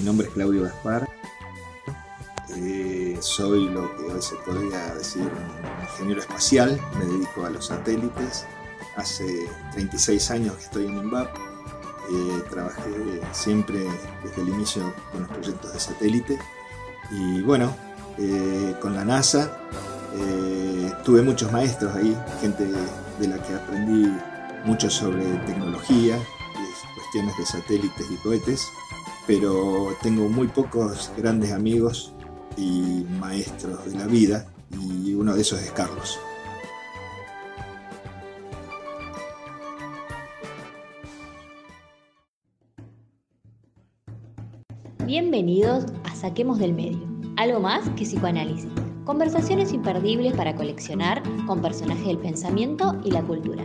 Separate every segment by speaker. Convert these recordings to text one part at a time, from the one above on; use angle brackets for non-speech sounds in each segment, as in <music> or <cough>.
Speaker 1: Mi nombre es Claudio Gaspar. Eh, soy lo que hoy se podría decir un ingeniero espacial. Me dedico a los satélites. Hace 36 años que estoy en INVAP. Eh, trabajé siempre desde el inicio con los proyectos de satélite. Y bueno, eh, con la NASA tuve muchos maestros ahí, gente de la que aprendí mucho sobre tecnología, cuestiones de satélites y cohetes pero tengo muy pocos grandes amigos y maestros de la vida y uno de esos es Carlos.
Speaker 2: Bienvenidos a Saquemos del Medio, algo más que psicoanálisis. Conversaciones imperdibles para coleccionar con personajes del pensamiento y la cultura.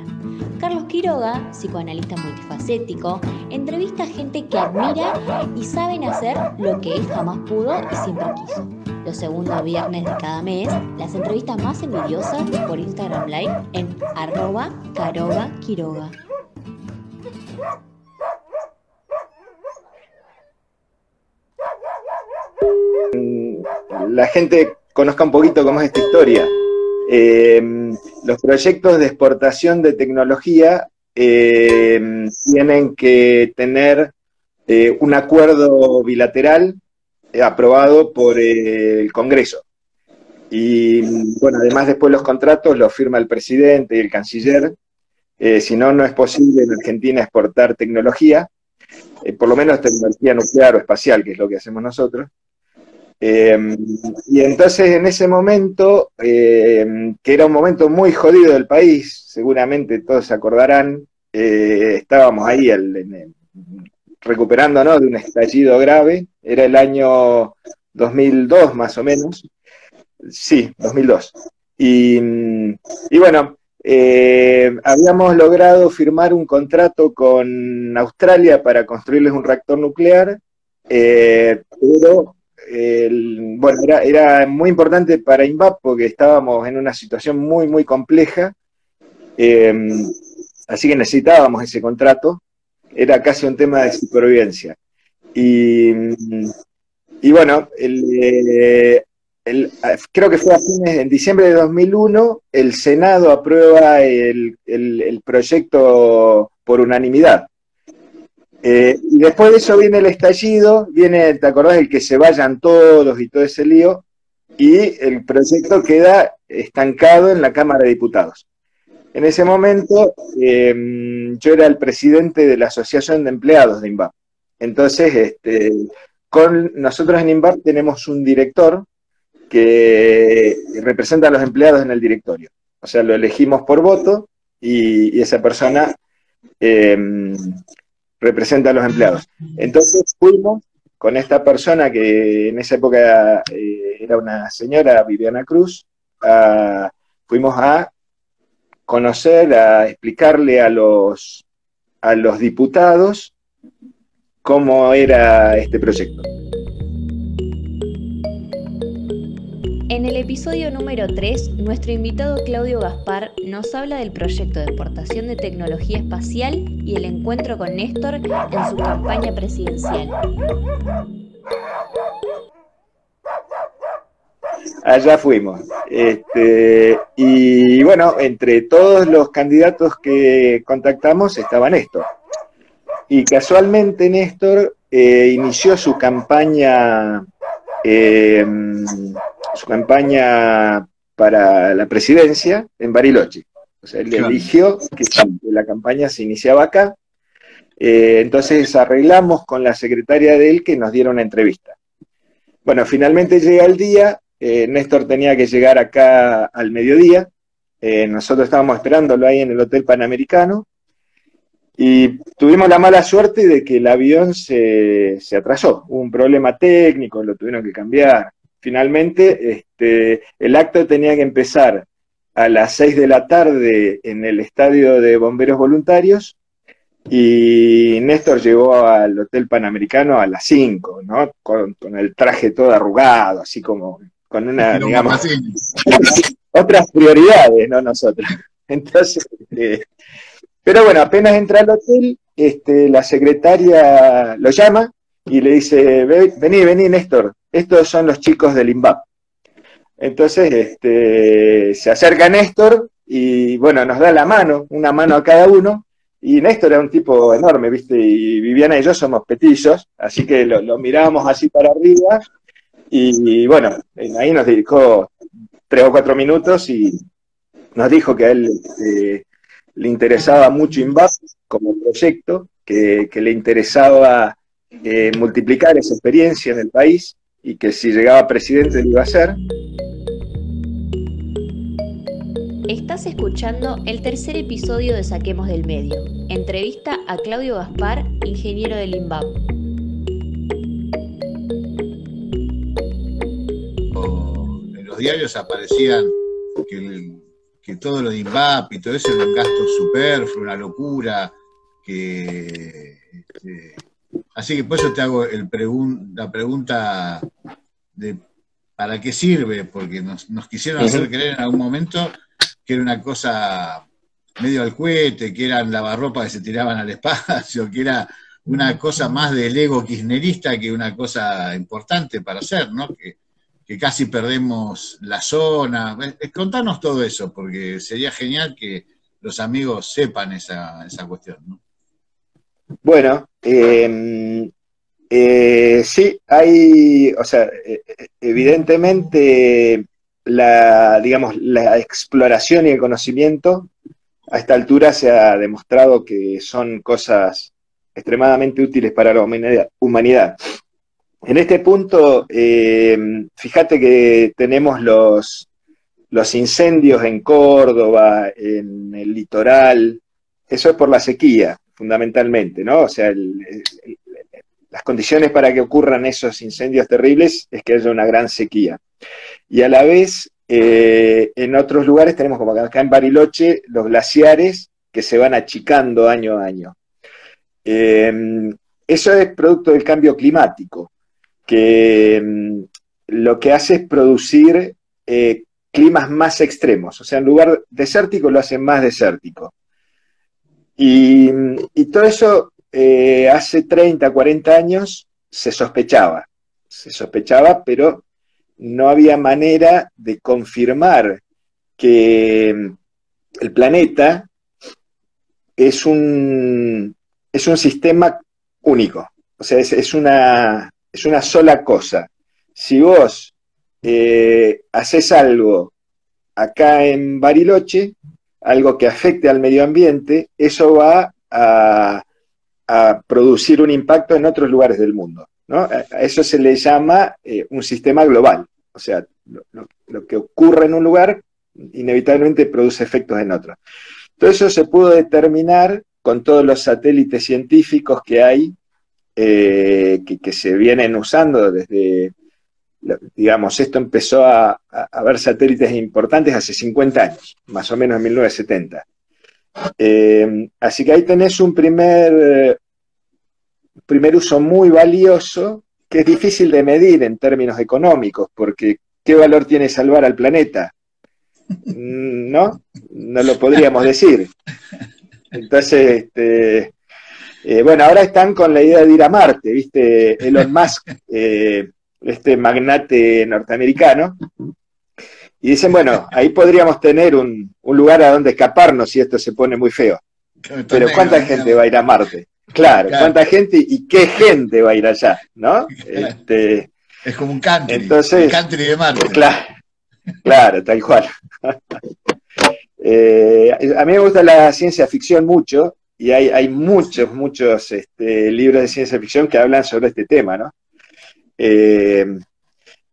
Speaker 2: Carlos Quiroga, psicoanalista multifacético, entrevista a gente que admira y saben hacer lo que él jamás pudo y siempre quiso. Los segundos viernes de cada mes, las entrevistas más envidiosas por Instagram Live en arroba caroga.
Speaker 1: La gente conozca un poquito cómo es esta historia. Eh, los proyectos de exportación de tecnología eh, tienen que tener eh, un acuerdo bilateral aprobado por el Congreso. Y bueno, además después los contratos los firma el presidente y el canciller. si no, no es posible en Argentina exportar tecnología, por lo menos tecnología nuclear o espacial, que es lo que hacemos nosotros. Em, y entonces en ese momento, em, que era un momento muy jodido del país, seguramente todos se acordarán, eh, estábamos ahí recuperándonos de un estallido grave, era el año 2002 más o menos, sí, 2002. Y, y bueno, eh, habíamos logrado firmar un contrato con Australia para construirles un reactor nuclear, eh, bueno, era, muy importante para INVAP porque estábamos en una situación muy, muy compleja, em, así que necesitábamos ese contrato, era casi un tema de supervivencia. Y, bueno, eh, creo que fue a fines, en diciembre de 2001, el Senado aprueba el proyecto por unanimidad. Eh, y después de eso viene el estallido, viene, ¿te acordás? El que se vayan todos y todo ese lío, y el proyecto queda estancado en la Cámara de Diputados. En ese momento em, yo era el presidente de la Asociación de Empleados de INVAP. Entonces, este, con nosotros en INVAP tenemos un director que representa a los empleados en el directorio. O sea, lo elegimos por voto y, esa persona em, representa a los empleados. Entonces fuimos con esta persona que en esa época eh, era una señora, Viviana Cruz, fuimos a conocer, a explicarle a los, a los diputados cómo era este proyecto.
Speaker 2: En el episodio número 3, nuestro invitado Claudio Gaspar nos habla del proyecto de exportación de tecnología espacial y el encuentro con Néstor en su campaña presidencial.
Speaker 1: Allá fuimos. Este, y bueno, entre todos los candidatos que contactamos estaba Néstor. Y casualmente Néstor eh, inició su campaña eh, su campaña para la presidencia en Bariloche. O sea, él eligió que la campaña se iniciaba acá. Eh, entonces arreglamos con la secretaria de él que nos diera una entrevista. Bueno, finalmente llega el día, eh, Néstor tenía que llegar acá al mediodía, eh, nosotros estábamos esperándolo ahí en el Hotel Panamericano, y tuvimos la mala suerte de que el avión se, se atrasó, hubo un problema técnico, lo tuvieron que cambiar, finalmente este, el acto tenía que empezar a las 6 de la tarde en el estadio de bomberos voluntarios y Néstor llegó al Hotel Panamericano a las 5, ¿no? Con, el traje todo arrugado, así como con una, digamos, <laughs> otras prioridades, ¿no? Nosotros. <laughs> Entonces, eh, pero bueno, apenas entra al hotel, este, la secretaria lo llama y le dice, vení, vení Néstor, estos son los chicos del INVAP. Entonces este, se acerca Néstor y bueno, nos da la mano, una mano a cada uno, y Néstor era un tipo enorme, ¿viste? Y Viviana y yo somos petizos, así que lo, mirábamos así para arriba, y, bueno, ahí nos dedicó tres o cuatro minutos y nos dijo que a él este, le interesaba mucho INVAP como proyecto, que, le interesaba eh, multiplicar esa experiencia en el país y que si llegaba presidente lo iba a hacer.
Speaker 2: Estás escuchando el tercer episodio de Saquemos del Medio. Entrevista a Claudio Gaspar, ingeniero del INVAP.
Speaker 3: En los diarios aparecían que, todo lo de INVAP y todo eso era un gasto superfluo, una locura, que... Este, así que por eso te hago el la pregunta de ¿para qué sirve? Porque nos, nos quisieron hacer creer en algún momento que era una cosa medio al cohete, que eran lavarropas que se tiraban al <laughs> espacio, que era una cosa más del ego kirchnerista que una cosa importante para hacer, ¿no? Que, casi perdemos la zona. Contanos todo eso, porque sería genial que los amigos sepan esa, esa cuestión, ¿no?
Speaker 1: Bueno, em, eh, sí, hay, o sea, e, e, evidentemente la, digamos, la exploración y el conocimiento a esta altura se ha demostrado que son cosas extremadamente útiles para la humanidad. En este punto, eh, fíjate que tenemos los, los incendios en Córdoba, en el litoral, eso es por la sequía, fundamentalmente, ¿no? O sea, las condiciones para que ocurran esos incendios terribles es que haya una gran sequía. Y a la vez, eh, en otros lugares tenemos como acá en Bariloche los glaciares que se van achicando año a año. Em, eso es producto del cambio climático, que em, lo que hace es producir eh, climas más extremos, o sea, en lugar desértico lo hacen más desértico. Y, y todo eso eh, hace 30, 40 años se sospechaba, se sospechaba, pero no había manera de confirmar que el planeta es un, es un sistema único, o sea, es, una, es una sola cosa. Si vos eh, haces algo acá en Bariloche, algo que afecte al medio ambiente, eso va a, a producir un impacto en otros lugares del mundo. A eso se le llama eh, un sistema global. O sea, lo, que ocurre en un lugar inevitablemente produce efectos en otro. Todo eso se pudo determinar con todos los satélites científicos que hay, eh, que, se vienen usando desde, digamos, esto empezó a, haber satélites importantes hace 50 años, más o menos en 1970. Eh, así que ahí tenés un primer, primer uso muy valioso que es difícil de medir en términos económicos, porque ¿qué valor tiene salvar al planeta? Mm, ¿No? No lo podríamos decir. Entonces, este, eh, bueno, ahora están con la idea de ir a Marte, ¿viste? Elon Musk, eh, este magnate norteamericano, y dicen, bueno, ahí podríamos tener un, un lugar a donde escaparnos si esto se pone muy feo. Pero ¿cuánta gente va a ir a Marte? Claro, cuánta gente y qué gente va a ir allá, ¿no? <laughs>
Speaker 3: Este, es como un country,
Speaker 1: entonces,
Speaker 3: country de Marte.
Speaker 1: Claro, claro tal cual. <laughs> Eh, a mí me gusta la ciencia ficción mucho y hay, muchos, muchos este, libros de ciencia ficción que hablan sobre este tema, ¿no? Eh,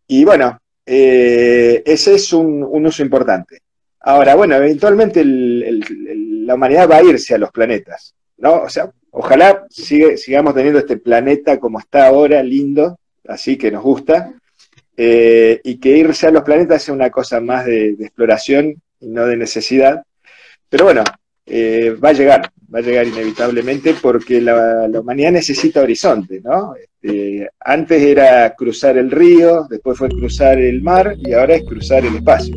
Speaker 1: y bueno, eh, ese es un, uso importante. Ahora, bueno, eventualmente la humanidad va a irse a los planetas, ¿no? O sea, Ojalá sigamos teniendo este planeta como está ahora, lindo, así que nos gusta, eh, y que irse a los planetas sea una cosa más de, exploración y no de necesidad. Pero bueno, eh, va a llegar, va a llegar inevitablemente porque la, humanidad necesita horizonte, ¿no? Este, antes era cruzar el río, después fue cruzar el mar y ahora es cruzar el espacio.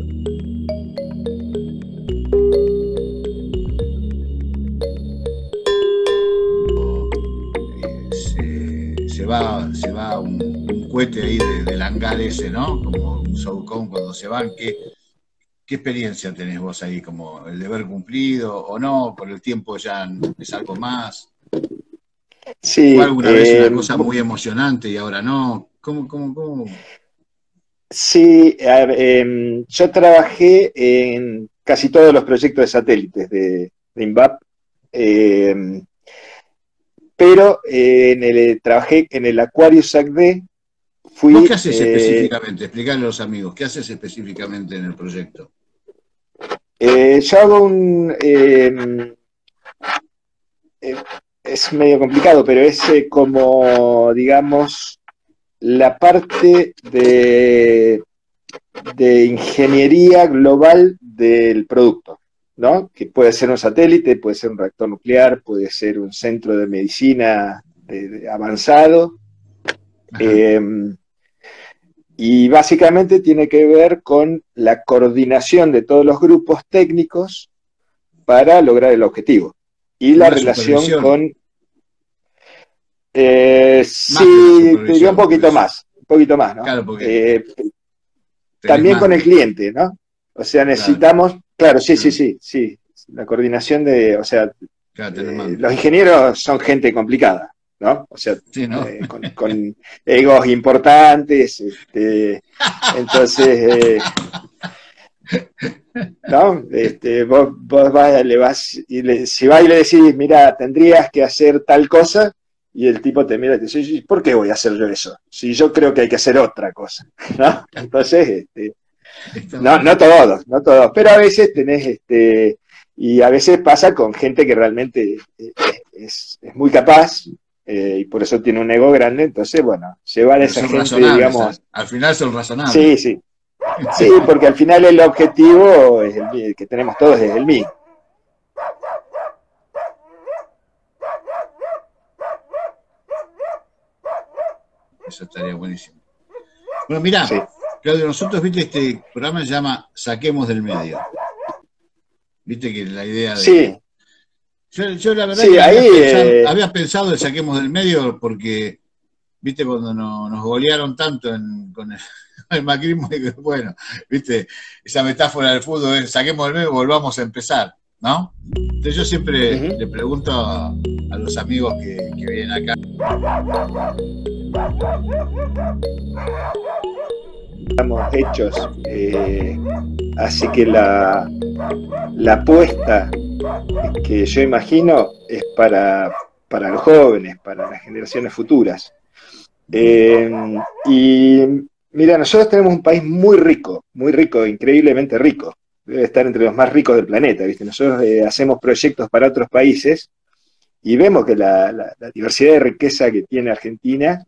Speaker 3: se va, se va un, cohete ahí del hangar ese, ¿no? Como un Soucon cuando se van, ¿qué, ¿qué experiencia tenés vos ahí? ¿Como el deber cumplido o no? ¿Por el tiempo ya es algo más?
Speaker 1: Sí.
Speaker 3: ¿Fue alguna vez una eh, cosa muy emocionante y ahora no? ¿Cómo, cómo, cómo?
Speaker 1: Sí, em, yo trabajé en casi todos los proyectos de satélites de, de INVAP. Em, pero eh, en el, trabajé en el Aquarius SACD.
Speaker 3: Fui, ¿Vos qué haces eh, específicamente? Explicarle a los amigos, ¿qué haces específicamente en el proyecto?
Speaker 1: Yo hago un... Es medio complicado, pero es como, digamos, la parte de, de ingeniería global del producto. ¿no? Que puede ser un satélite, puede ser un reactor nuclear, puede ser un centro de medicina avanzado. Em, y básicamente tiene que ver con la coordinación de todos los grupos técnicos para lograr el objetivo. Y la relación con... Eh, sí, diría un poquito más, un poquito más, ¿no? Eh, también con el cliente, ¿no? O sea, necesitamos Claro, sí, sí, sí, sí. La coordinación de, o sea, eh, los ingenieros son gente complicada, ¿no? O sea, eh, con, <laughs> egos importantes, este, entonces, eh, <laughs> ¿no? Este, vos, vos vas, le vas, y si vas y le decís, mira, tendrías que hacer tal cosa, y el tipo te mira y te dice, ¿por qué voy a hacer yo eso? Si yo creo que hay que hacer otra cosa, <laughs> ¿no? Entonces, este, no, no todos, no todos, pero a veces tenés, este, y a veces pasa con gente que realmente eh, es, muy capaz eh, y por eso tiene un ego grande, entonces, bueno, llevar a esa gente, digamos...
Speaker 3: Al final son razonables.
Speaker 1: Sí, sí. Sí, porque al final el objetivo es el, que tenemos todos es el mismo.
Speaker 3: Eso estaría buenísimo. Bueno, mira, Claudio, nosotros, viste, este programa se llama Saquemos del Medio. Viste que la idea de.
Speaker 1: Sí.
Speaker 3: Yo, la verdad que eh, había, pensado, el Saquemos del Medio porque, viste, cuando nos golearon tanto con <laughs> el, macrismo, y bueno, viste, esa metáfora del fútbol es saquemos del medio, volvamos a empezar, ¿no? Entonces yo siempre le pregunto a, los amigos que, que vienen acá
Speaker 1: estamos hechos. Eh, así que la, la apuesta que yo imagino es para, para los jóvenes, para las generaciones futuras. Eh, y mira, nosotros tenemos un país muy rico, muy rico, increíblemente rico. Debe estar entre los más ricos del planeta, ¿viste? Nosotros eh, hacemos proyectos para otros países y vemos que la, diversidad de riqueza que tiene Argentina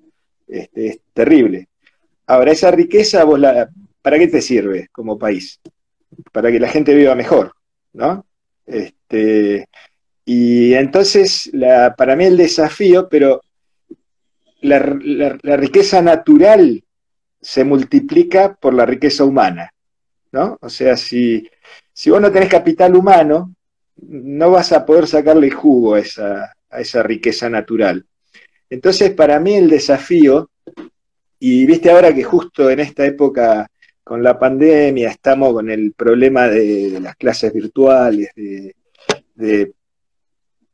Speaker 1: este, es terrible. Ahora, esa riqueza, vos la, ¿para qué te sirve como país? Para que la gente viva mejor, ¿no? Este, y entonces, la, para mí el desafío, pero la, riqueza natural se multiplica por la riqueza humana, ¿no? O sea, si, si vos no tenés capital humano, no vas a poder sacarle jugo a esa, a esa riqueza natural. Entonces, para mí el desafío y viste ahora que justo en esta época con la pandemia estamos con el problema de, las clases virtuales, de,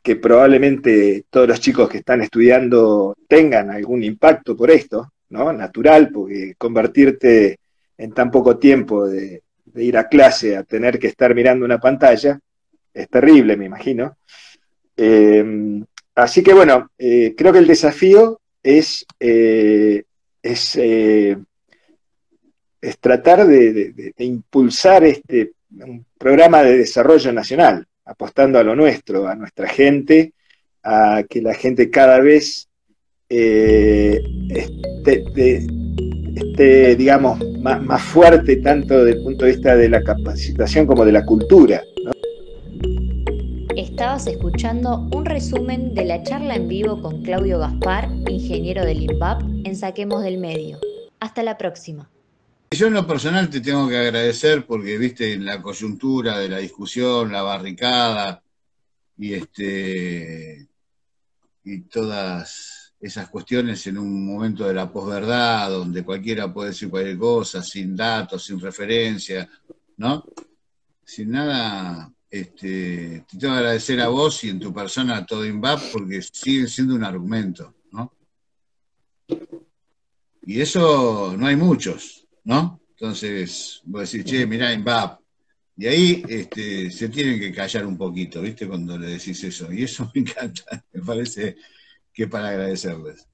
Speaker 1: que probablemente todos los chicos que están estudiando tengan algún impacto por esto, ¿no? Natural, porque convertirte en tan poco tiempo de, ir a clase a tener que estar mirando una pantalla es terrible, me imagino. Eh, así que bueno, eh, creo que el desafío es eh, eh, es, tratar de, impulsar este un programa de desarrollo nacional, apostando a lo nuestro, a nuestra gente, a que la gente cada vez eh, esté, digamos, más, fuerte tanto desde el punto de vista de la capacitación como de la cultura.
Speaker 2: Estabas escuchando un resumen de la charla en vivo con Claudio Gaspar, ingeniero del INVAP, en Saquemos del Medio. Hasta la próxima.
Speaker 3: Yo en lo personal te tengo que agradecer porque viste la coyuntura de la discusión, la barricada y este y todas esas cuestiones en un momento de la posverdad, donde cualquiera puede decir cualquier cosa, sin datos, sin referencia, ¿no? Sin nada, este, te tengo que agradecer a vos y en tu persona a todo INVAP porque sigue siendo un argumento, ¿no? Y eso no hay muchos, ¿no? Entonces, vos decís, che, mirá INVAP. Y ahí este, se tienen que callar un poquito, ¿viste? Cuando le decís eso. Y eso <laughs> me encanta, me parece que para agradecerles.